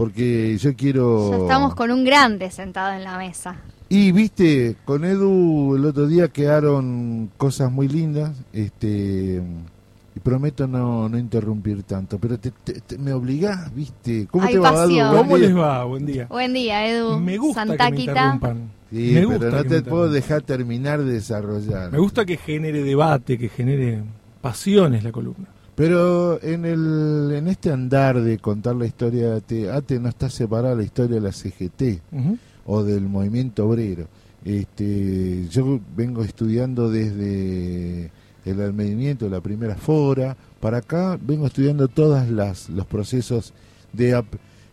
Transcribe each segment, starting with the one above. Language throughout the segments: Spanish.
porque yo quiero... Ya estamos con un grande sentado en la mesa. Y viste, con Edu el otro día quedaron cosas muy lindas, este y prometo no, no interrumpir tanto, pero te, te- te- me obligás, viste. ¿Cómo Hay te va, pasión. Edu? Buen ¿Cómo día. les va? Buen día. Buen día, Edu. Me gusta que me interrumpan. Sí, me pero gusta no te puedo dejar terminar de desarrollar. Me gusta que genere debate, que genere pasiones la columna. Pero en el en este andar de contar la historia de ATE, ATE no está separada la historia de la CGT o del movimiento obrero. Este, yo vengo estudiando desde el advenimiento de la primera fora para acá, vengo estudiando todas las los procesos de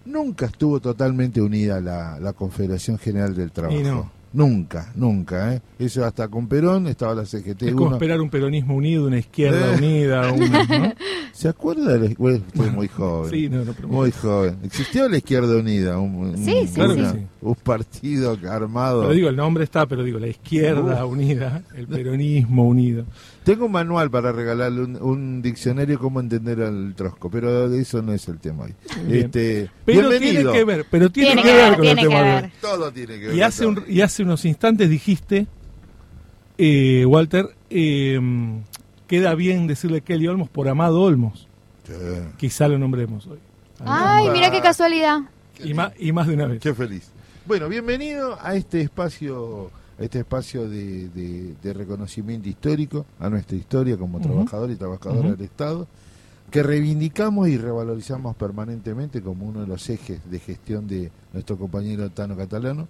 nunca estuvo totalmente unida la, la Confederación General del Trabajo. Y no. Nunca, nunca, ¿eh? Eso hasta con Perón estaba la CGT. Es como uno- esperar un peronismo unido, una izquierda Eh. unida, una, ¿no? ¿Se acuerda de la bueno, usted es muy joven? Sí, no, no, pero- Muy joven. ¿Existió la Izquierda Unida? Un, un- Sí, sí, Claro que una- sí. un partido armado. Pero digo, el nombre está, pero digo, la izquierda unida, el peronismo unido. Tengo un manual para regalarle un, un diccionario cómo entender al trosco, pero de eso no es el tema hoy. Bien. Este, Pero bienvenido. tiene que ver, pero tiene, Tiene que, que ver ver, con el tiene tema que ver. Todo tiene que ver. Y hace, un, y hace unos instantes dijiste, eh, Walter, eh, queda bien decirle Kelly Olmos por Amado Olmos. Sí. Quizá lo nombremos hoy. Ay, mira qué casualidad. Y más, y más de una vez. Qué feliz. Bueno, bienvenido a este espacio, a este espacio de, de- de reconocimiento histórico, a nuestra historia como Ujú. trabajador y trabajadora del Estado, que reivindicamos y revalorizamos permanentemente como uno de los ejes de gestión de nuestro compañero Tano Catalano,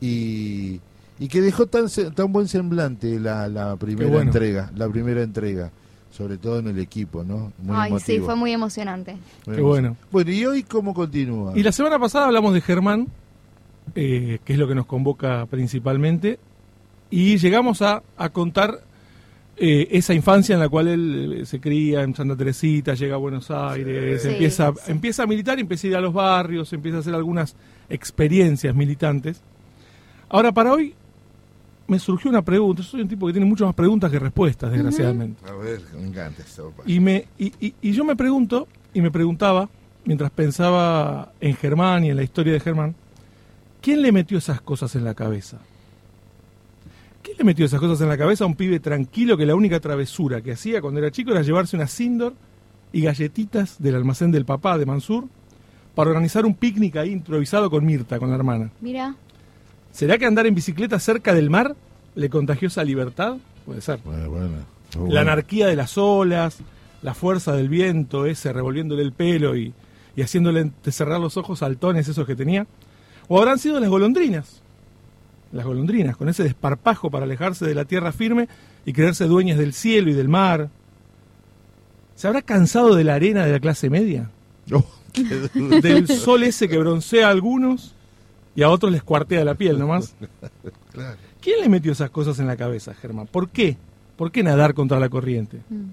y, y que dejó tan, se- tan buen semblante la, la primera bueno. entrega, la primera entrega, sobre todo en el equipo, ¿no? Muy Ay, sí, emotivo. fue muy emocionante. Muy Qué emotivo. bueno. Bueno, ¿y hoy cómo continúa? Y la semana pasada hablamos de Germán, eh, que es lo que nos convoca principalmente, y llegamos a, a contar eh, esa infancia en la cual él eh, se cría en Santa Teresita, llega a Buenos Aires, Sí, empieza, sí. empieza a militar, empieza a ir a los barrios, empieza a hacer algunas experiencias militantes. Ahora, para hoy me surgió una pregunta. Yo soy un tipo que tiene muchas más preguntas que respuestas, desgraciadamente. A ver, me encanta esto. Y, me, y, y- y yo me pregunto, y me preguntaba, mientras pensaba en Germán y en la historia de Germán, ¿quién le metió esas cosas en la cabeza? ¿Quién le metió esas cosas en la cabeza a un pibe tranquilo que la única travesura que hacía cuando era chico era llevarse una Sindor y galletitas del almacén del papá de Mansur para organizar un picnic ahí improvisado con Mirta, con la hermana? Mira. ¿Será que andar en bicicleta cerca del mar le contagió esa libertad? Puede ser. Bueno, bueno. La Bueno. anarquía de las olas, la fuerza del viento ese revolviéndole el pelo y, y haciéndole cerrar los ojos saltones esos que tenía. O habrán sido las golondrinas. Las golondrinas, con ese desparpajo para alejarse de la tierra firme y creerse dueñas del cielo y del mar. ¿Se habrá cansado de la arena de la clase media? Oh. Del sol ese que broncea a algunos y a otros les cuartea la piel nomás. Claro. ¿Quién le metió esas cosas en la cabeza, Germán? ¿Por qué? ¿Por qué nadar contra la corriente? Mm.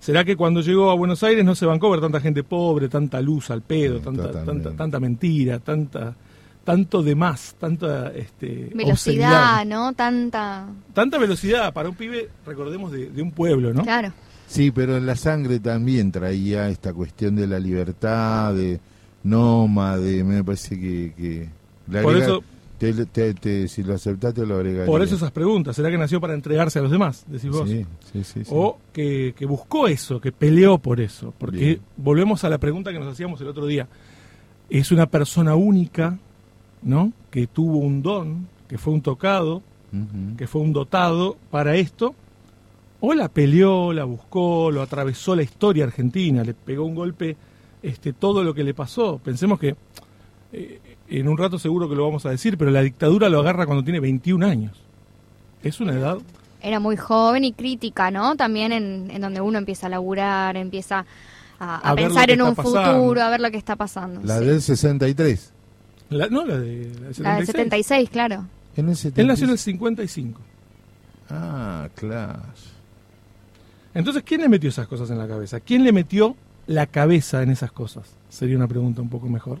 ¿Será que cuando llegó a Buenos Aires no se bancó ver tanta gente pobre, tanta luz al pedo, Sí, tanta, totalmente. tanta, tanta mentira, tanta, tanto de más, tanta este, Velocidad, obscenidad? ¿no? Tanta. Tanta velocidad para un pibe, recordemos, de, de un pueblo, ¿no? Claro. Sí, pero en la sangre también traía esta cuestión de la libertad, de nómade, me parece que... que Por agrega- eso- te- te- te- si lo aceptaste lo agregaría. Por eso esas preguntas. ¿Será que nació para entregarse a los demás? Decís vos. Sí, sí, sí. O que, que buscó eso, que peleó por eso. Porque Bien. volvemos a la pregunta que nos hacíamos el otro día. Es una persona única, ¿no? Que tuvo un don, que fue un tocado, que fue un dotado para esto. O la peleó, la buscó, lo atravesó la historia argentina, le pegó un golpe este, todo lo que le pasó. Pensemos que eh, en un rato seguro que lo vamos a decir, pero la dictadura lo agarra cuando tiene 21 años. Es una edad Era muy joven y crítica, ¿no? También en, en donde uno empieza a laburar, empieza a, pensar en un pasando. futuro, a ver lo que está pasando. La sí. del 63. La- no, la de, la de 76. La del 76, claro. En el 76. Él nació en el 55. Ah, claro. Entonces, ¿quién le metió esas cosas en la cabeza? ¿Quién le metió la cabeza en esas cosas? Sería una pregunta un poco mejor,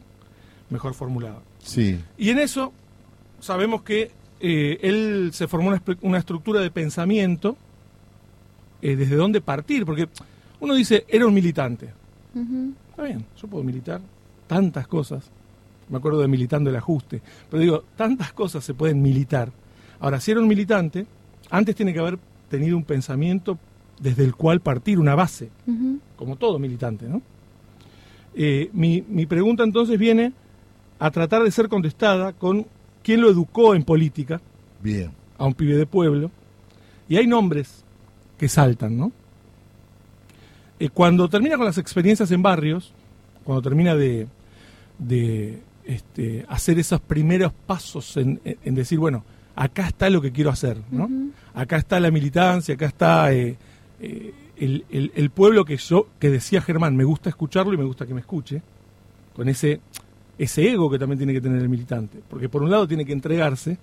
mejor formulada. Sí. Y en eso sabemos que eh, él se formó una, una estructura de pensamiento eh, desde dónde partir, porque uno dice, era un militante. Está bien, yo puedo militar, tantas cosas. Me acuerdo de militando el ajuste. Pero digo, tantas cosas se pueden militar. Ahora, si era un militante, antes tiene que haber tenido un pensamiento desde el cual partir, una base, como todo militante, ¿no? Eh, mi, mi pregunta entonces viene a tratar de ser contestada con quién lo educó en política, Bien. a un pibe de pueblo, y hay nombres que saltan, ¿no? Eh, cuando termina con las experiencias en barrios, cuando termina de, de, este, hacer esos primeros pasos en, en- en decir, bueno, acá está lo que quiero hacer, ¿no? Acá está la militancia, acá está eh, eh, el, el- el pueblo que yo, que decía Germán, me gusta escucharlo y me gusta que me escuche, con ese, ese ego que también tiene que tener el militante, porque por un lado tiene que entregarse,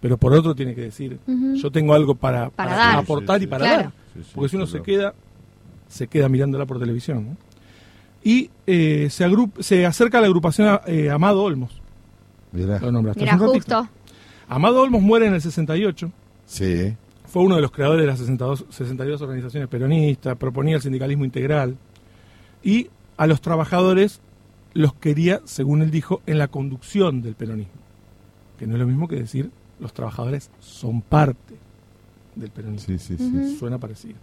pero por otro tiene que decir, yo tengo algo para, Para dar. aportar Sí, sí, y para Claro. dar. Sí, sí, Porque si uno se queda, se queda mirándola por televisión. ¿no? Y eh, se, agrup- se acerca a la agrupación eh, Amado Olmos. Mirá. Lo ratito. justo. Amado Olmos muere en el 68. Sí. Fue uno de los creadores de las 62, 62 organizaciones peronistas, proponía el sindicalismo integral. Y a los trabajadores los quería, según él dijo, en la conducción del peronismo. Que no es lo mismo que decir los trabajadores son parte del peronismo. Sí, sí, sí. Suena parecido.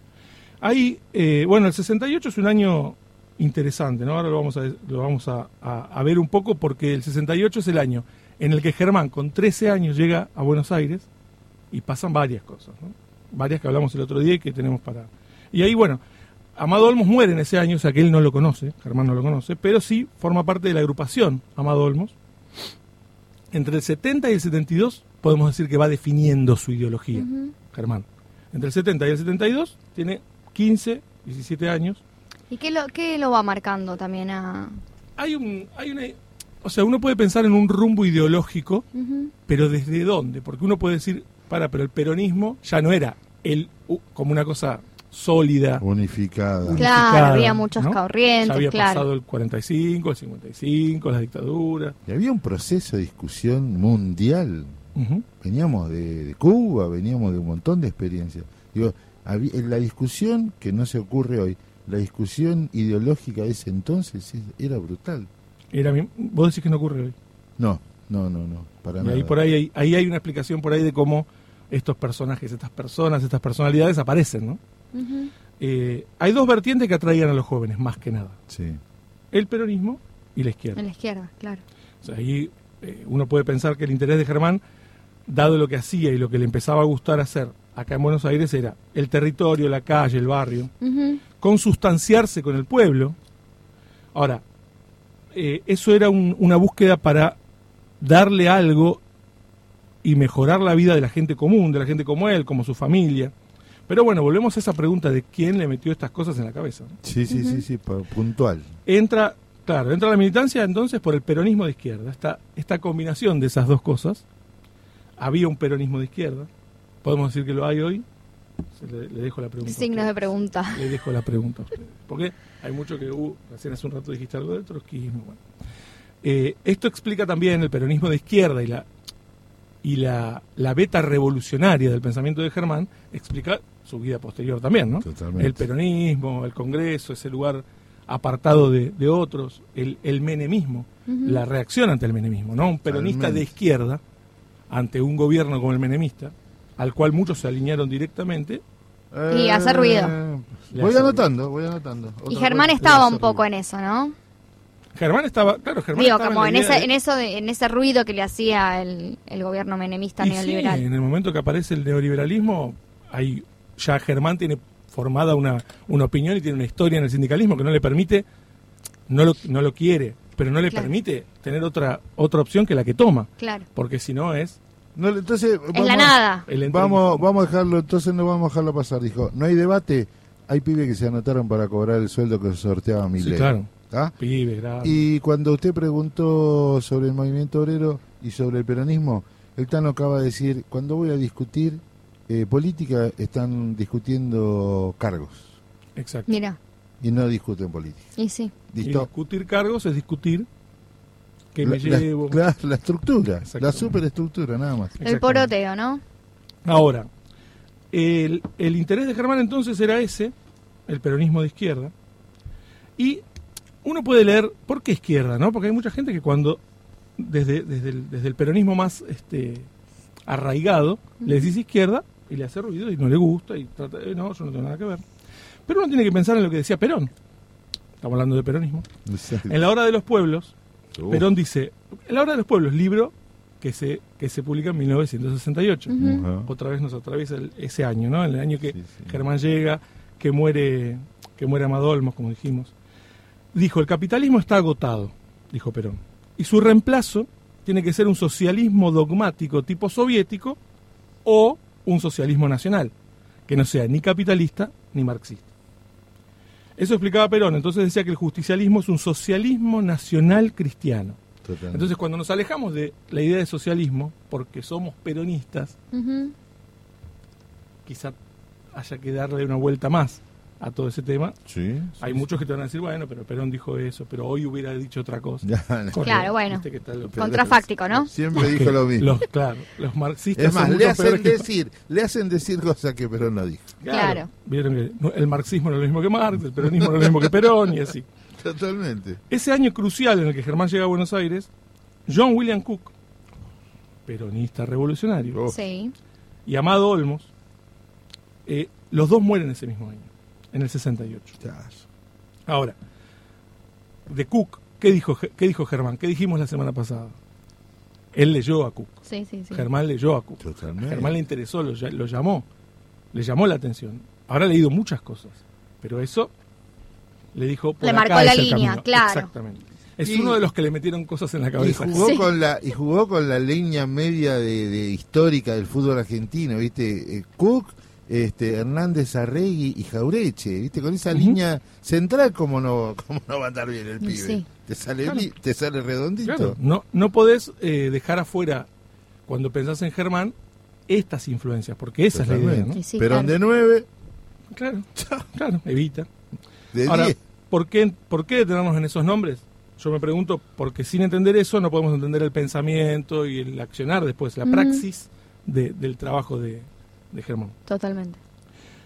Ahí, eh, bueno, el 68 es un año interesante, ¿no? Ahora lo vamos, a, lo vamos a, a- a ver un poco porque el 68 es el año en el que Germán, con 13 años, llega a Buenos Aires y pasan varias cosas, ¿no? Varias que hablamos el otro día y que tenemos para... Y ahí, bueno, Amado Olmos muere en ese año, o sea que él no lo conoce, Germán no lo conoce, pero sí forma parte de la agrupación Amado Olmos. Entre el 70 y el 72 podemos decir que va definiendo su ideología. Germán. Entre el 70 y el 72 tiene 15, 17 años. ¿Y qué lo, qué lo va marcando también a...? Hay un hay una o sea, uno puede pensar en un rumbo ideológico, pero ¿desde dónde? Porque uno puede decir, para, pero el peronismo ya no era el uh, como una cosa sólida. Unificada. Claro, unificada, había muchas ¿no? corrientes, Ya había claro. pasado el 45, el 55, la dictadura. Y había un proceso de discusión mundial. Veníamos de, de Cuba, veníamos de un montón de experiencias. Digo, había- en la discusión, que no se ocurre hoy, la discusión ideológica de ese entonces es- era brutal. Era mi- vos decís que no ocurre hoy. No, no, no, no, para Y nada. ahí por ahí, ahí hay una explicación por ahí de cómo estos personajes, estas personas, estas personalidades aparecen, ¿no? Eh, hay dos vertientes que atraían a los jóvenes, más que nada. Sí. El peronismo y la izquierda. La izquierda, claro. O sea, ahí eh, uno puede pensar que el interés de Germán, dado lo que hacía y lo que le empezaba a gustar hacer acá en Buenos Aires, era el territorio, la calle, el barrio, consustanciarse con el pueblo. Ahora, eh, eso era un- una búsqueda para darle algo y mejorar la vida de la gente común, de la gente como él, como su familia. Pero bueno, volvemos a esa pregunta de quién le metió estas cosas en la cabeza. Sí, sí, sí, sí, pa- puntual. entra, claro, entra la militancia entonces por el peronismo de izquierda. Esta, esta combinación de esas dos cosas, había un peronismo de izquierda, podemos decir que lo hay hoy, le, le dejo la pregunta. Signos de pregunta. Le dejo la pregunta a ustedes. Porque hay mucho que, uh, recién hace un rato dijiste algo del trotskismo. Bueno. Eh, esto explica también el peronismo de izquierda y la y la, la beta revolucionaria del pensamiento de Germán, explica su vida posterior también, ¿no? Totalmente. El peronismo, el Congreso, ese lugar apartado de, de otros, el, el menemismo, la reacción ante el menemismo, ¿no? Un peronista Totalmente. de izquierda ante un gobierno como el menemista, al cual muchos se alinearon directamente. Y hace ruido. Eh, Voy anotando, voy anotando. Y Germán cosa. estaba un poco en eso, ¿no? Germán estaba, claro, Germán Digo, estaba como en, en, ese, de- en eso de, en ese ruido que le hacía el, el gobierno menemista Y neoliberal. sí, en el momento que aparece el neoliberalismo, hay, ya Germán tiene formada una, una opinión y tiene una historia en el sindicalismo que no le permite, no lo, no lo quiere, pero no le Claro. permite tener otra, otra opción que la que toma, Claro. porque si no es No, entonces, Es la nada. Vamos, vamos a dejarlo, entonces no vamos a dejarlo pasar. Dijo, no hay debate, hay pibes que se anotaron para cobrar el sueldo que sorteaba mi Sí, claro, ¿Ah? pibe. Y cuando usted preguntó sobre el movimiento obrero y sobre el peronismo, el Tano acaba de decir, cuando voy a discutir eh, política, están discutiendo cargos Exacto. Mira, y no discuten política. y sí. Discutir cargos es discutir que me la, la- llevo. la- la estructura, la superestructura, nada más. El poroteo, ¿no? Ahora, el, el interés de Germán entonces era ese, el peronismo de izquierda, y uno puede leer, ¿por qué izquierda? ¿no? Porque hay mucha gente que cuando, desde, desde, el, desde el peronismo más este, arraigado, le decís izquierda y le hace ruido y no le gusta y trata de, no, yo no tengo nada que ver. Pero uno tiene que pensar en lo que decía Perón. Estamos hablando de peronismo. En la hora de los pueblos. Perón dice, en la hora de los pueblos, libro que se, que se publica en 1968. Ajá. Otra vez nos atraviesa el- ese año, ¿no? El año que Sí, sí. Germán llega, que muere, que muere Amado Olmos, como dijimos. Dijo, el capitalismo está agotado, dijo Perón. Y su reemplazo tiene que ser un socialismo dogmático tipo soviético o un socialismo nacional, que no sea ni capitalista ni marxista. Eso explicaba Perón, entonces decía que el justicialismo es un socialismo nacional cristiano. Totalmente. Entonces cuando nos alejamos de la idea de socialismo, porque somos peronistas, quizá haya que darle una vuelta más a todo ese tema. sí, sí, Hay sí. muchos que te van a decir, bueno, pero Perón dijo eso, pero hoy hubiera dicho otra cosa. Ya, no. Correcto. Claro, bueno. Viste que tal- Contrafáctico, ¿no? Siempre dijo lo mismo. Los, claro, los marxistas es más, son le hacen que- decir, le hacen decir cosas que Perón no dijo. Claro. Vieron que el marxismo no es lo mismo que Marx, el peronismo no es lo mismo que Perón y así. Totalmente. Ese año crucial en el que Germán llega a Buenos Aires, John William Cook, peronista revolucionario, Oh. Sí. y Amado Olmos, eh, los dos mueren ese mismo año, en el 68. Chas. Ahora, de Cook, ¿qué dijo, ¿qué dijo Germán? ¿Qué dijimos la semana pasada? Él leyó a Cook. Sí, sí, sí. Germán leyó a Cook. Totalmente. A Germán le interesó, lo, ll- lo llamó, le llamó la atención. Habrá leído muchas cosas, pero eso le dijo. Por Le acá marcó la línea, camino. claro. Exactamente. Es Y- uno de los que le metieron cosas en la Y cabeza. jugó Sí. con la y jugó con la línea media de, de histórica del fútbol argentino, ¿viste? Eh, Cook, este Hernández Arregui y Jaureche, ¿viste? Con esa línea central cómo no cómo no va a andar bien el pibe. sí. Te sale Claro. te sale redondito. Claro, no, no podés eh, dejar afuera, cuando pensás en Germán, estas influencias, porque esa es la idea. ¿no? Sí, sí, Perón claro. de 9, Claro, claro, evita. de Ahora, 10. ¿por qué, ¿por qué detenernos en esos nombres? Yo me pregunto, porque sin entender eso no podemos entender el pensamiento y el accionar después, la praxis de- del trabajo de, de Germán. Totalmente.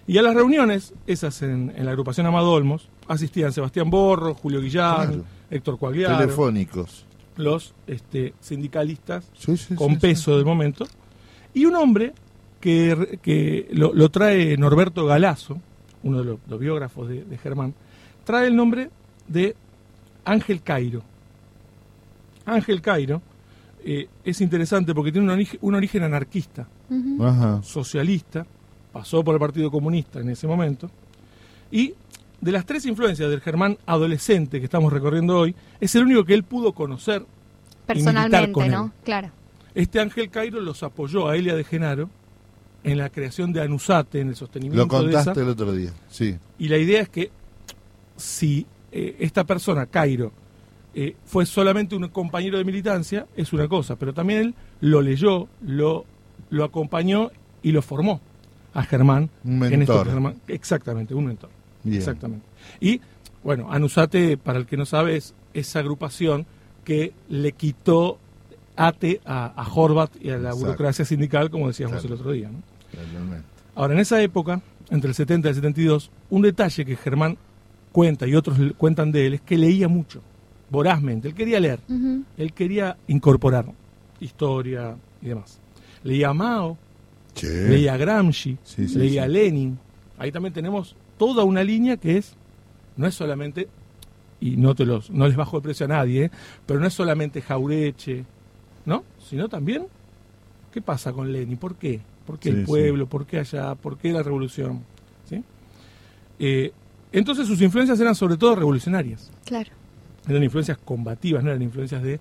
Y a las reuniones, esas en, en la agrupación Amado Olmos, asistían Sebastián Borro, Julio Guillán, Claro. Héctor Cuagliaro, telefónicos. los este, sindicalistas Sí, sí, con sí, peso del momento, y un hombre que, que lo, lo trae Norberto Galazo, uno de los, los biógrafos de, de Germán, trae el nombre de Ángel Cairo. Ángel Cairo eh, es interesante porque tiene un origen, un origen anarquista. Ajá. socialista, pasó por el Partido Comunista en ese momento, y de las tres influencias del Germán adolescente que estamos recorriendo hoy, es el único que él pudo conocer Personalmente, con ¿no? él. Claro. Este Ángel Cairo los apoyó a Elia de Genaro en la creación de Anusate, en el sostenimiento Lo de esa. contaste el otro día. Sí. Y la idea es que si eh, esta persona, Cairo, eh, fue solamente un compañero de militancia, es una cosa, pero también él lo leyó, lo, lo acompañó y lo formó a Germán. Un En esto mentor. que Germán- exactamente, un mentor. Bien. Exactamente. Y, bueno, Anusate, para el que no sabe, es esa agrupación que le quitó ate a, a Horvat y a la Exacto. burocracia sindical, como decíamos Claro. el otro día. Ahora, en esa época, entre el 70 y el 72, un detalle que Germán cuenta y otros cuentan de él es que leía mucho, vorazmente. Él quería leer, él quería incorporar historia y demás. Leía a Mao, Sí. leía a Gramsci, Sí, sí, leía sí. a Lenin. Ahí también tenemos toda una línea que es, no es solamente, y no, te los, no les bajo el precio a nadie, ¿eh? pero no es solamente Jaureche, ¿no? Sino también, ¿qué pasa con Lenin? ¿Por qué? ¿Por qué Sí, el sí. pueblo? ¿Por qué allá? ¿Por qué la revolución? ¿Sí? Eh, entonces sus influencias eran sobre todo revolucionarias. Claro. Eran influencias combativas, no eran influencias de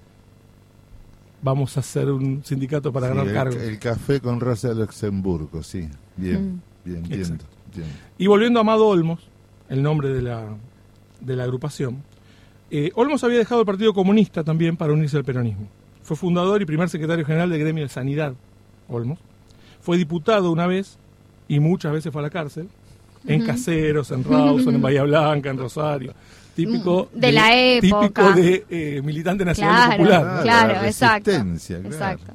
vamos a hacer un sindicato para Sí, ganar el, cargos. el café con Rosa Luxemburgo, sí. Bien, Mm. bien, entiendo. Exacto. entiendo. Y volviendo a Amado Olmos, el nombre de la, de la agrupación, eh, Olmos había dejado el Partido Comunista también para unirse al peronismo. Fue fundador y primer secretario general del gremio de Sanidad, Olmos. Fue diputado una vez y muchas veces fue a la cárcel, en. Caseros, en Rawson, en Bahía Blanca, en Rosario. Típico Mm, De la época. Típico de eh, militante nacional Claro, popular. claro, la exacto. resistencia, claro. Exacto.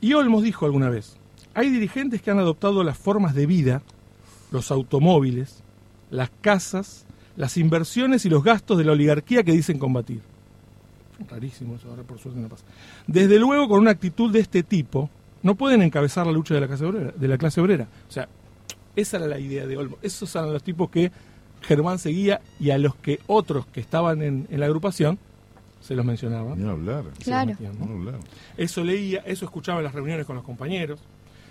Y Olmos dijo alguna vez, hay dirigentes que han adoptado las formas de vida, los automóviles, las casas, las inversiones y los gastos de la oligarquía que dicen combatir. Rarísimo eso, ahora por suerte no pasa. Desde luego, con una actitud de este tipo, no pueden encabezar la lucha de la clase obrera. De la clase obrera. O sea, esa era la idea de Olmo. Esos eran los tipos que Germán seguía y a los que otros que estaban en, en la agrupación se los mencionaba. Ni hablar. Claro. metían, ¿no? Ni hablar. Eso leía, eso escuchaba en las reuniones con los compañeros.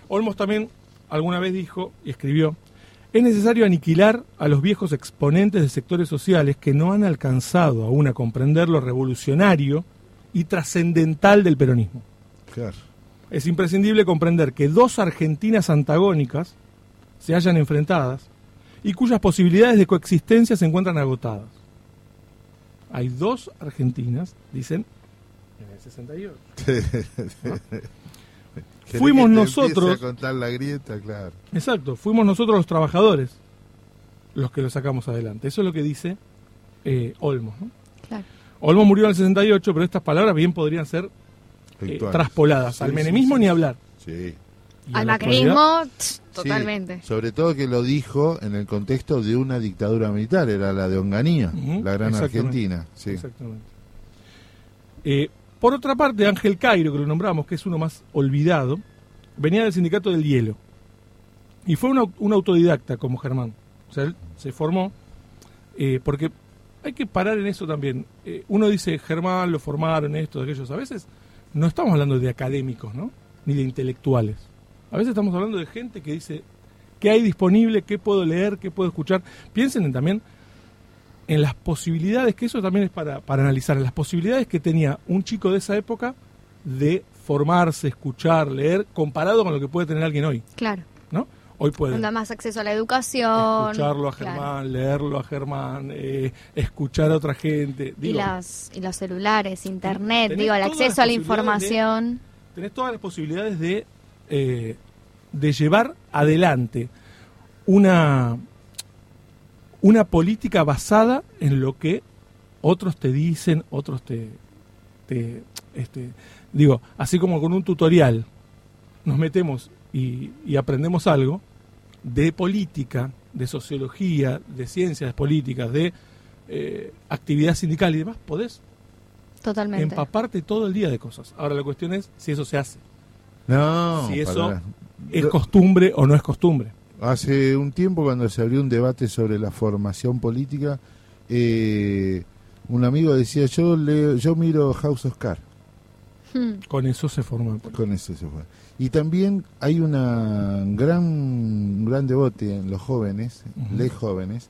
Olmos también alguna vez dijo y escribió, es necesario aniquilar a los viejos exponentes de sectores sociales que no han alcanzado aún a comprender lo revolucionario y trascendental del peronismo. Claro. Es imprescindible comprender que dos Argentinas antagónicas se hallan enfrentadas y cuyas posibilidades de coexistencia se encuentran agotadas. Hay dos Argentinas, dicen, en el 68. ¿Querés Fuimos que te nosotros- a contar la grieta, claro. Exacto, fuimos nosotros los trabajadores los que lo sacamos adelante. Eso es lo que dice eh, Olmos. ¿no? Claro. Olmos murió en el 68, pero estas palabras bien podrían ser eh, traspoladas. Sí, Al menemismo sí, ni hablar. Sí. Al macrismo, Sí, totalmente. sobre todo que lo dijo en el contexto de una dictadura militar, era la de Onganía, la gran. Argentina. Sí. Exactamente. Eh, por otra parte, Ángel Cairo, que lo nombramos, que es uno más olvidado, venía del sindicato del hielo. Y fue un, au- un autodidacta como Germán. O sea, él se formó eh, porque hay que parar en eso también. Eh, uno dice, Germán lo formaron, esto, aquellos. A veces no estamos hablando de académicos, ¿no? Ni de intelectuales. A veces estamos hablando de gente que dice, ¿qué hay disponible? ¿Qué puedo leer? ¿Qué puedo escuchar? Piensen en también en las posibilidades, que eso también es para, para analizar, en las posibilidades que tenía un chico de esa época de formarse, escuchar, leer, comparado con lo que puede tener alguien hoy, Claro. ¿no? Hoy puede Da más acceso a la educación. escucharlo a claro. Germán, leerlo a Germán, eh, escuchar a otra gente. Y, las, y los celulares, internet, digo, el acceso a la posibilidades de- información. tenés todas las posibilidades de, eh, de llevar adelante una, una política basada en lo que otros te dicen, otros te, te este, digo, así como con un tutorial nos metemos y, y aprendemos algo de política, de sociología, de ciencias políticas, de eh, actividad sindical y demás, podés Totalmente. empaparte todo el día de cosas. Ahora la cuestión es si eso se hace, No, si eso para- es costumbre o no es costumbre. Hace un tiempo cuando se abrió un debate sobre la formación política, eh, un amigo decía, yo leo, yo miro House of Cards, Hmm. Con eso se forma. con eso se fue. Y también hay una gran, un gran debate en los jóvenes, Ujú. les jóvenes,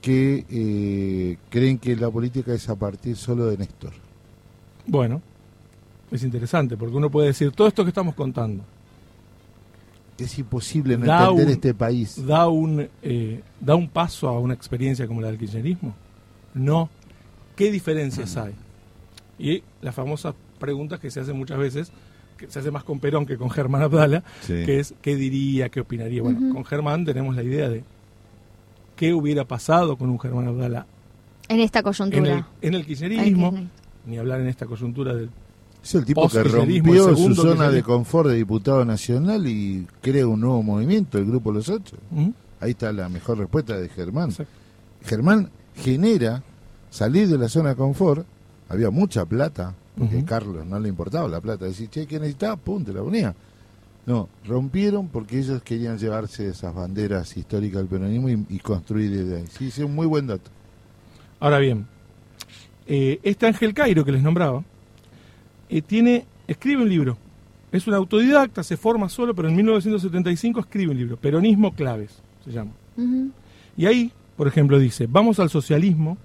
que eh, creen que la política es a partir solo de Néstor. Bueno, es interesante porque uno puede decir todo esto que estamos contando Es imposible no entender un- este país. da un eh, da un paso a una experiencia como la del kirchnerismo. No. ¿Qué diferencias hay? Y la famosa pregunta que se hace muchas veces, que se hace más con Perón que con Germán Abdala, Sí. que es qué diría, qué opinaría. Bueno, con Germán tenemos la idea de qué hubiera pasado con un Germán Abdala En esta en el, coyuntura. en el Al kirchnerismo, Kirchner. ni hablar en esta coyuntura del... Es el tipo que rompió su zona de confort de diputado nacional y crea un nuevo movimiento, el Grupo Los Ocho. Ahí está la mejor respuesta de Germán. Exacto. Germán genera salir de la zona de confort. Había mucha plata, porque Ujú. Carlos no le importaba la plata. Decía, che, ¿qué necesitaba? Pum, te la ponía. No, rompieron porque ellos querían llevarse esas banderas históricas del peronismo y, y construir desde ahí. Sí, sí, un muy buen dato. Ahora bien, eh, este Ángel Cairo que les nombraba, eh, tiene, escribe un libro. Es un autodidacta, se forma solo, pero en 1975 escribe un libro, Peronismo Claves, se llama. Y ahí, por ejemplo, dice, vamos al socialismo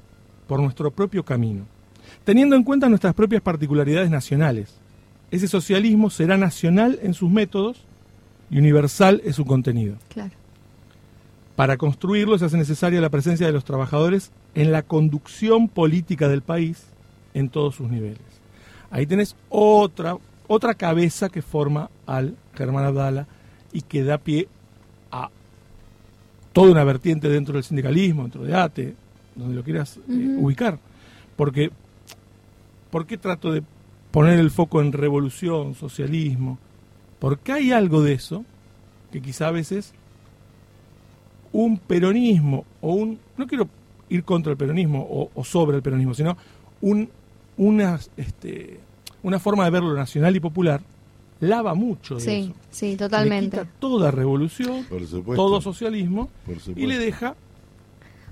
por nuestro propio camino, teniendo en cuenta nuestras propias particularidades nacionales. Ese socialismo será nacional en sus métodos y universal en su contenido. Claro. Para construirlo se hace necesaria la presencia de los trabajadores en la conducción política del país en todos sus niveles. Ahí tenés otra, otra cabeza que forma al Germán Abdala y que da pie a toda una vertiente dentro del sindicalismo, dentro de ATE, donde lo quieras eh, ubicar. Porque, ¿por qué trato de poner el foco en revolución, socialismo? Porque hay algo de eso que quizá a veces un peronismo o un, no quiero ir contra el peronismo o, o sobre el peronismo, sino un, una, este, una forma de ver lo nacional y popular lava mucho de Sí, eso. sí, Le totalmente. quita toda revolución, Por todo socialismo Por y le deja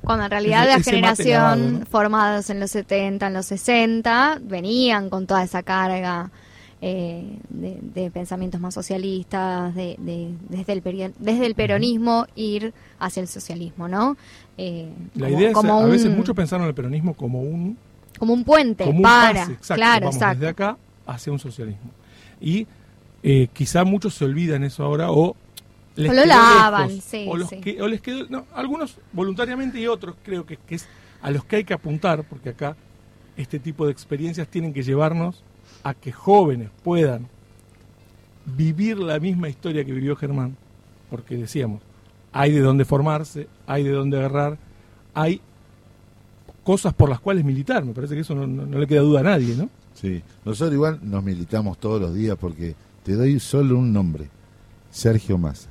Cuando en realidad Ese- la ese generación lavado, ¿no? formados en los 70, en los 60, venían con toda esa carga eh, de, de pensamientos más socialistas, de, de- desde, el desde el peronismo ir hacia el socialismo, ¿no? Eh, La como- idea es, como a veces muchos pensaron el peronismo como un, como un puente como un para, pase, exacto, claro, vamos exacto. desde acá hacia un socialismo. Y eh, quizá muchos se olvidan eso ahora o les O lo lavan, lejos, sí, o, los sí. que- o les quedó, no, algunos voluntariamente y otros creo que, que es a los que hay que apuntar, porque acá este tipo de experiencias tienen que llevarnos a que jóvenes puedan vivir la misma historia que vivió Germán, porque decíamos, hay de dónde formarse, hay de dónde agarrar, hay cosas por las cuales militar, me parece que eso no, no- no le queda duda a nadie, ¿no? Sí, nosotros igual nos militamos todos los días porque te doy solo un nombre, Sergio Massa.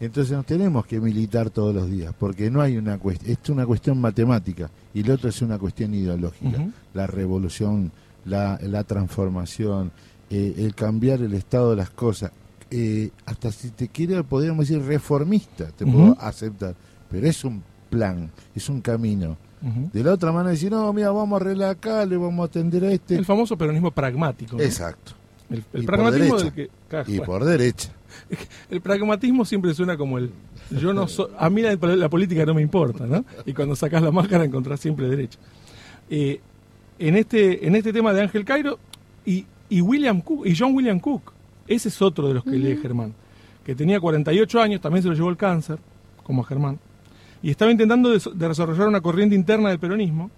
Entonces nos tenemos que militar todos los días porque no hay una cuestión, esto es una cuestión matemática y lo otro es una cuestión ideológica. La revolución, la, la transformación, eh, el cambiar el estado de las cosas, eh, hasta si te quiere, podríamos decir reformista, te puedo aceptar, pero es un plan, es un camino. De la otra mano decir, no, mira, vamos a arreglar acá, le vamos a atender a este. El famoso peronismo pragmático. ¿no? Exacto. El, el pragmatismo del que. Y bueno, por derecha. El pragmatismo siempre suena como el. Yo no soy. A mí la, la política no me importa, ¿no? Y cuando sacas la máscara encontrás siempre derecha. Eh, en, este, en este tema de Ángel Cairo y, y William Cook, y John William Cook, ese es otro de los que lee Germán, que tenía 48 años, también se lo llevó el cáncer, como a Germán, y estaba intentando de, de desarrollar una corriente interna del peronismo,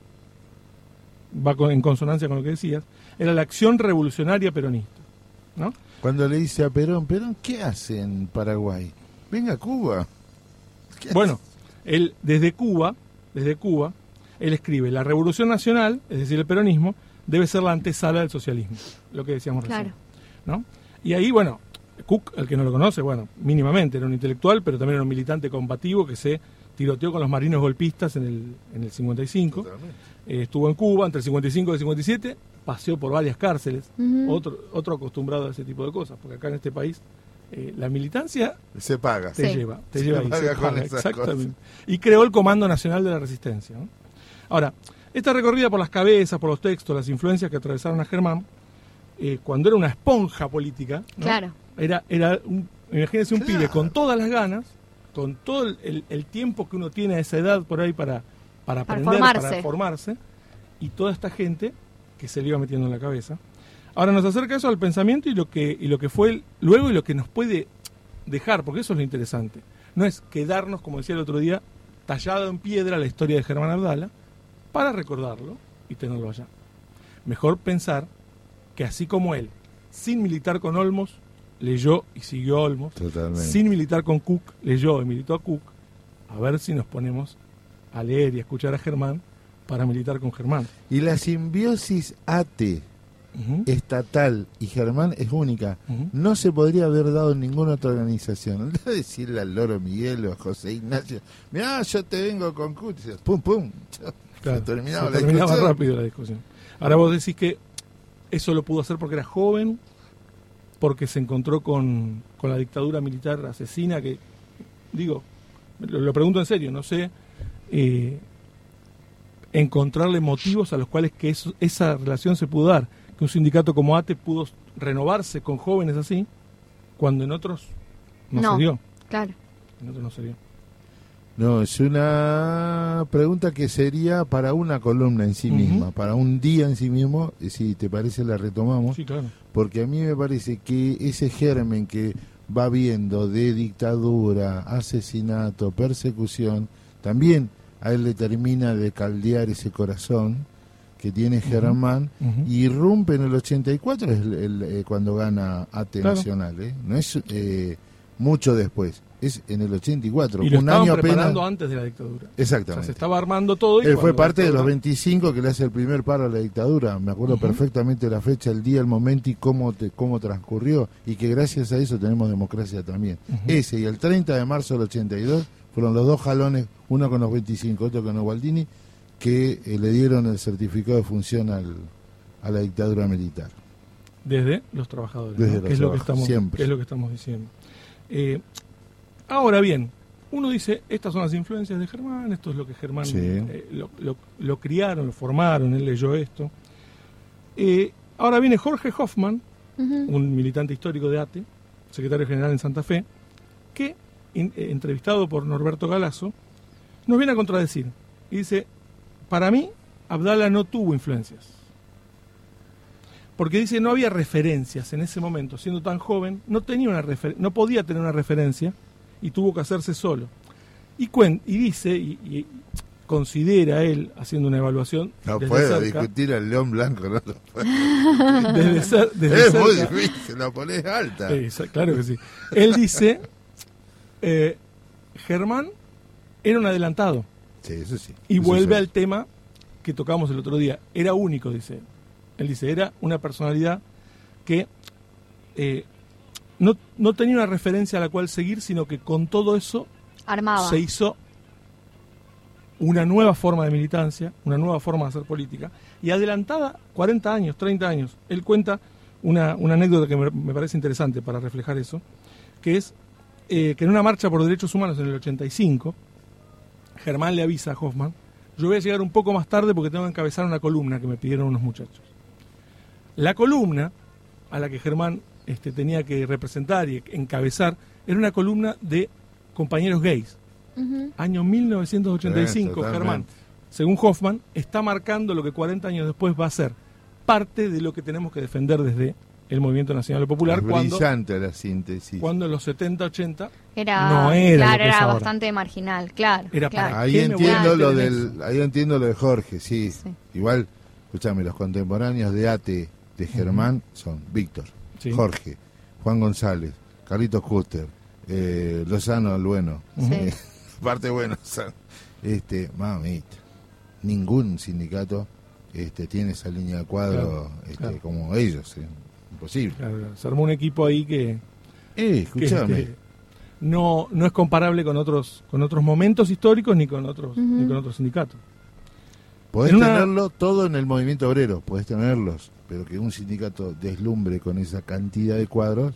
va con- en consonancia con lo que decías, era la acción revolucionaria peronista. ¿no? Cuando le dice a Perón, Perón, ¿qué hace en Paraguay? Venga a Cuba. ¿Qué Bueno, él desde Cuba, desde Cuba, él escribe, la revolución nacional, es decir, el peronismo, debe ser la antesala del socialismo, lo que decíamos Claro. recién. ¿no? Y ahí, bueno, Cook, el que no lo conoce, bueno, mínimamente era un intelectual, pero también era un militante combativo que se tiroteó con los marinos golpistas en el, en el 55. Eh, estuvo en Cuba entre el 55 y el 57, paseó por varias cárceles, otro, otro acostumbrado a ese tipo de cosas, porque acá en este país eh, la militancia Se paga. te Sí. lleva, te Se lleva ahí, paga se con paga, exactamente. Y creó el Comando Nacional de la Resistencia. ¿no? Ahora, esta recorrida por las cabezas, por los textos, las influencias que atravesaron a Germán, eh, cuando era una esponja política, ¿no? Claro. era, era un, imagínense un Claro. pibe con todas las ganas, con todo el, tiempo que uno tiene a esa edad por ahí para, para Para aprender, formarse. para formarse, y toda esta gente que se le iba metiendo en la cabeza. Ahora nos acerca eso al pensamiento y lo que, y lo que fue el- luego y lo que nos puede dejar, porque eso es lo interesante. No es quedarnos, como decía el otro día, tallado en piedra la historia de Germán Abdala para recordarlo y tenerlo allá. Mejor pensar que así como él, sin militar con Olmos, leyó y siguió a Olmos, Totalmente. sin militar con Cook, leyó y militó a Cook, a ver si nos ponemos a leer y a escuchar a Germán para militar con Germán. Y la simbiosis AT, Ujú, estatal y Germán es única. ujú. No se podría haber dado en ninguna otra organización. A decirle al Loro Miguel o a José Ignacio, mirá, yo te vengo con dices, pum, pum. Chao. Claro, terminaba se la terminaba discusión. rápido la discusión. Ahora vos decís que eso lo pudo hacer porque era joven, porque se encontró con, con la dictadura militar asesina, que, digo, lo, lo pregunto en serio, no sé, eh, encontrarle motivos a los cuales que eso- esa relación se pudo dar, que un sindicato como ATE pudo renovarse con jóvenes así, cuando en otros no, No. se dio. Claro. En otros no se dio. No, es una pregunta que sería para una columna en sí misma, para un día en sí mismo. y Si te parece, la retomamos. Sí, claro. Porque a mí me parece que ese germen que va viendo de dictadura, asesinato, persecución, también a él le termina de caldear ese corazón que tiene Germán y irrumpe en el 84 es el- el, eh, cuando gana AT Claro. Nacional, ¿eh? no es eh, mucho después, es en el 84, Y lo un año apenas. preparando antes de la dictadura. O sea, Exactamente. se estaba armando todo. Y Él fue parte de los la dictadura- 25 que le hace el primer paro a la dictadura. Me acuerdo perfectamente la fecha, el día, el momento y cómo, te- cómo transcurrió. Y que gracias a eso tenemos democracia también. Ese y el 30 de marzo del 82 fueron los dos jalones, uno con los 25, otro con los Gualdini, que eh, le dieron el certificado de función al, a la dictadura militar. Desde los trabajadores, Desde ¿no? los que, es lo que estamos, siempre. que es lo que estamos diciendo. Eh, ahora bien, uno dice, estas son las influencias de Germán, esto es lo que Germán Sí. eh, lo, lo- lo criaron, lo formaron, él leyó esto. Eh, ahora viene Jorge Hoffman, un militante histórico de ATE, secretario general en Santa Fe, que, in- eh, entrevistado por Norberto Galazo, nos viene a contradecir. Y dice, para mí, Abdala no tuvo influencias. Porque dice, no había referencias en ese momento, siendo tan joven, no, tenía una refer- no podía tener una referencia y tuvo que hacerse solo. Y, cuen- y dice, y, y considera él, haciendo una evaluación No puedo cerca, discutir al león blanco, no lo puedo. desde cer- desde Es muy difícil, la pones alta. Sa- claro que sí. Él dice, eh, Germán era un adelantado. Sí, eso sí. Y Eso vuelve sí. al tema que tocamos el otro día. Era único, dice él. Él dice, era una personalidad que eh, no, no tenía una referencia a la cual seguir, sino que con todo eso Armaba. se hizo una nueva forma de militancia, una nueva forma de hacer política, y adelantada 40 años, 30 años. Él cuenta una, una anécdota que me, me parece interesante para reflejar eso, que es eh, que en una marcha por derechos humanos en el 85, Germán le avisa a Hoffman, yo voy a llegar un poco más tarde porque tengo que encabezar una columna que me pidieron unos muchachos. La columna a la que Germán este, tenía que representar y encabezar era una columna de compañeros gays. Ujú. Año 1985, Eh, totalmente. Germán, según Hoffman, está marcando lo que 40 años después va a ser parte de lo que tenemos que defender desde el Movimiento Nacional Popular Es cuando, brillante la síntesis. cuando en los 70, 80 Era, No era claro, era bastante marginal, claro. Era claro. para- Ahí ¿Qué me voy a entiendo lo del, ahí entiendo lo de Jorge, sí. Sí. Igual, escúchame, los contemporáneos de ATE de Germán son Víctor, Sí. Jorge, Juan González, Carlitos Custer, eh, Lozano el Bueno, Sí. eh, parte bueno, este, mamita, ningún sindicato este, tiene esa línea de cuadro Claro, este, claro. como ellos, eh, imposible. claro, se armó un equipo ahí que, Eh, que, escúchame, este, no, no es comparable con otros, con otros momentos históricos ni con otros, ni con otros sindicatos. Podés En una- tenerlo todo en el movimiento obrero, podés tenerlos, pero que un sindicato deslumbre con esa cantidad de cuadros,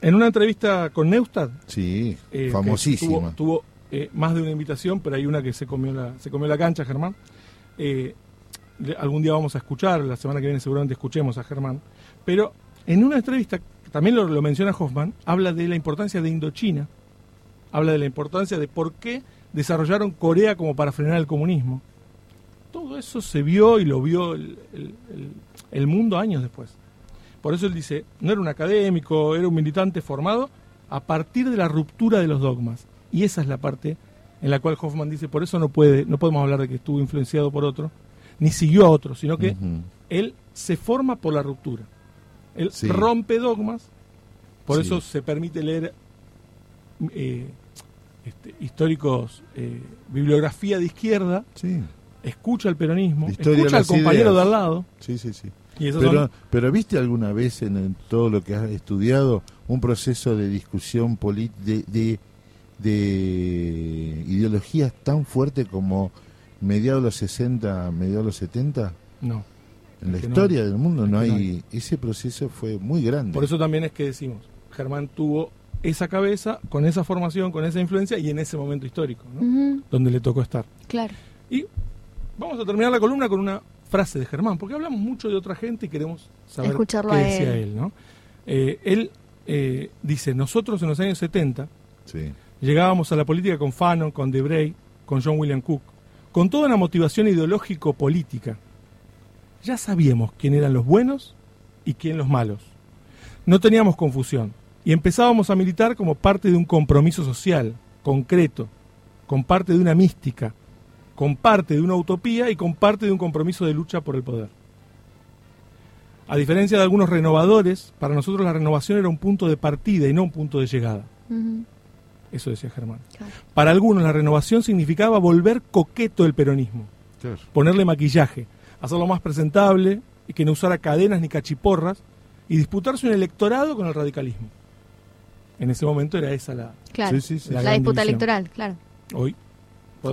En una entrevista con Neustadt, sí, eh, famosísima. Tuvo, tuvo, eh, más de una invitación, pero hay una que se comió la, se comió la cancha, Germán. Eh, algún día vamos a escuchar, la semana que viene seguramente escuchemos a Germán. Pero en una entrevista, también lo, lo menciona Hoffman, habla de la importancia de Indochina, habla de la importancia de por qué desarrollaron Corea como para frenar el comunismo. Todo eso se vio y lo vio el, el- el- el mundo años después. Por eso él dice, no era un académico, era un militante formado a partir de la ruptura de los dogmas. Y esa es la parte en la cual Hoffman dice, por eso no puede, no podemos hablar de que estuvo influenciado por otro, ni siguió a otro, sino que él se forma por la ruptura. Él Sí. rompe dogmas, por Sí. eso se permite leer eh, este, históricos, eh, bibliografía de izquierda, Sí, escucha el peronismo, escucha al compañero ideas. de al lado, sí, sí, sí. y Pero, son- pero ¿viste alguna vez en, todo lo que has estudiado un proceso de discusión polit- de, de, de ideologías tan fuerte como mediados de los 60, mediados de los 70? no. En la no. historia del mundo no hay... Ese proceso fue muy grande. Por eso también es que decimos, Germán tuvo esa cabeza, con esa formación, con esa influencia y en ese momento histórico, ¿no? Donde le tocó estar. Claro. Y vamos a terminar la columna con una frase de Germán, porque hablamos mucho de otra gente y queremos saber Escucharlo qué decía él. él. ¿no? Eh, él eh, dice, nosotros en los años 70 Sí. llegábamos a la política con Fanon, con Debray, con John William Cook, con toda una motivación ideológico-política. Ya sabíamos quién eran los buenos y quién los malos. No teníamos confusión y empezábamos a militar como parte de un compromiso social, concreto, con parte de una mística, con parte de una utopía y con parte de un compromiso de lucha por el poder. A diferencia de algunos renovadores, para nosotros la renovación era un punto de partida y no un punto de llegada. Eso decía Germán. claro. Para algunos la renovación significaba volver coqueto el peronismo, Claro. ponerle maquillaje, hacerlo más presentable y que no usara cadenas ni cachiporras y disputarse un electorado con el radicalismo. En ese momento era esa la... Claro. Sí, sí, sí. La, disputa división. electoral, claro. Hoy,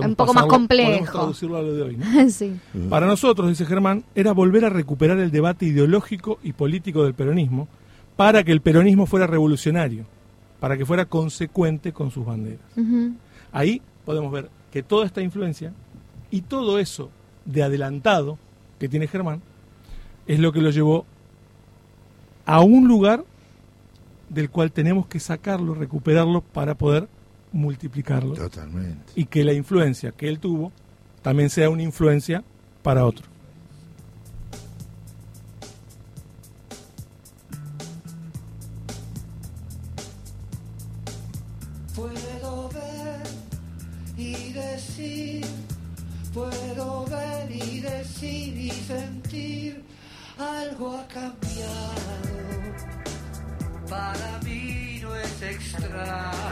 Un poco más complejo. Podemos traducirlo a lo de hoy, ¿no? sí. Para nosotros, dice Germán, era volver a recuperar el debate ideológico y político del peronismo para que el peronismo fuera revolucionario, para que fuera consecuente con sus banderas. Ahí podemos ver que toda esta influencia y todo eso de adelantado que tiene Germán es lo que lo llevó a un lugar del cual tenemos que sacarlo, recuperarlo para poder multiplicarlo Totalmente. y que la influencia que él tuvo también sea una influencia para otro. Puedo ver y decir, puedo ver y decir y sentir, algo ha cambiado. Para mí no es extraño.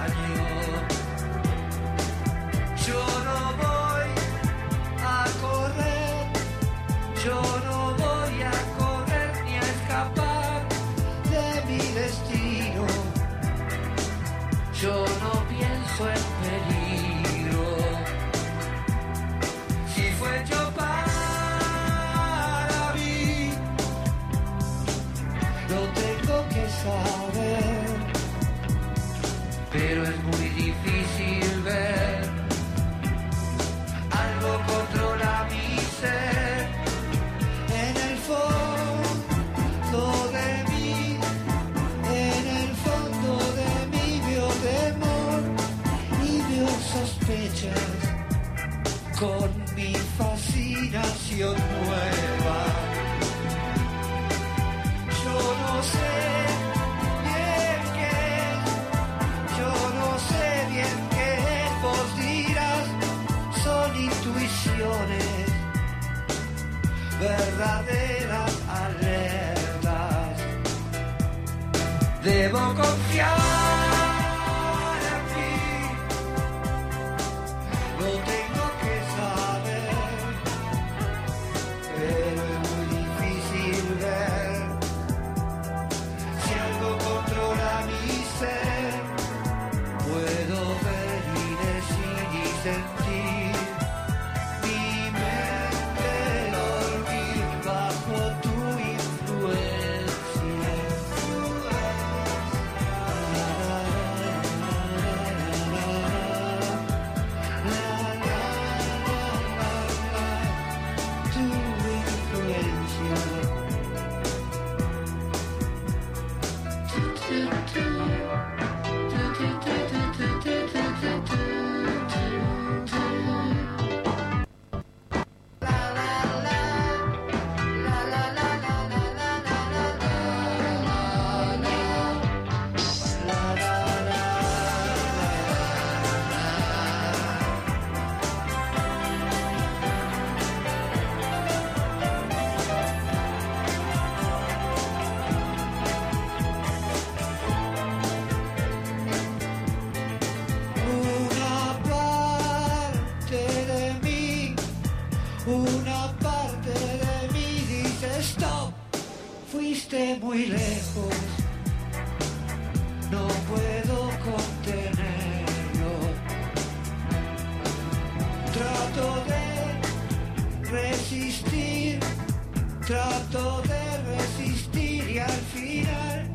Trato de resistir y al final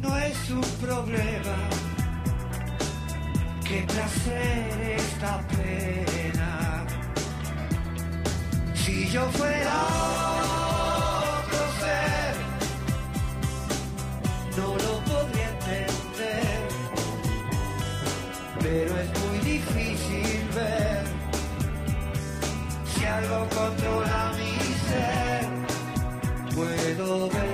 no es un problema. Qué placer esta pena. Si yo fuera otro ser, no lo podría entender. Pero es muy difícil ver si algo controla puedo ver.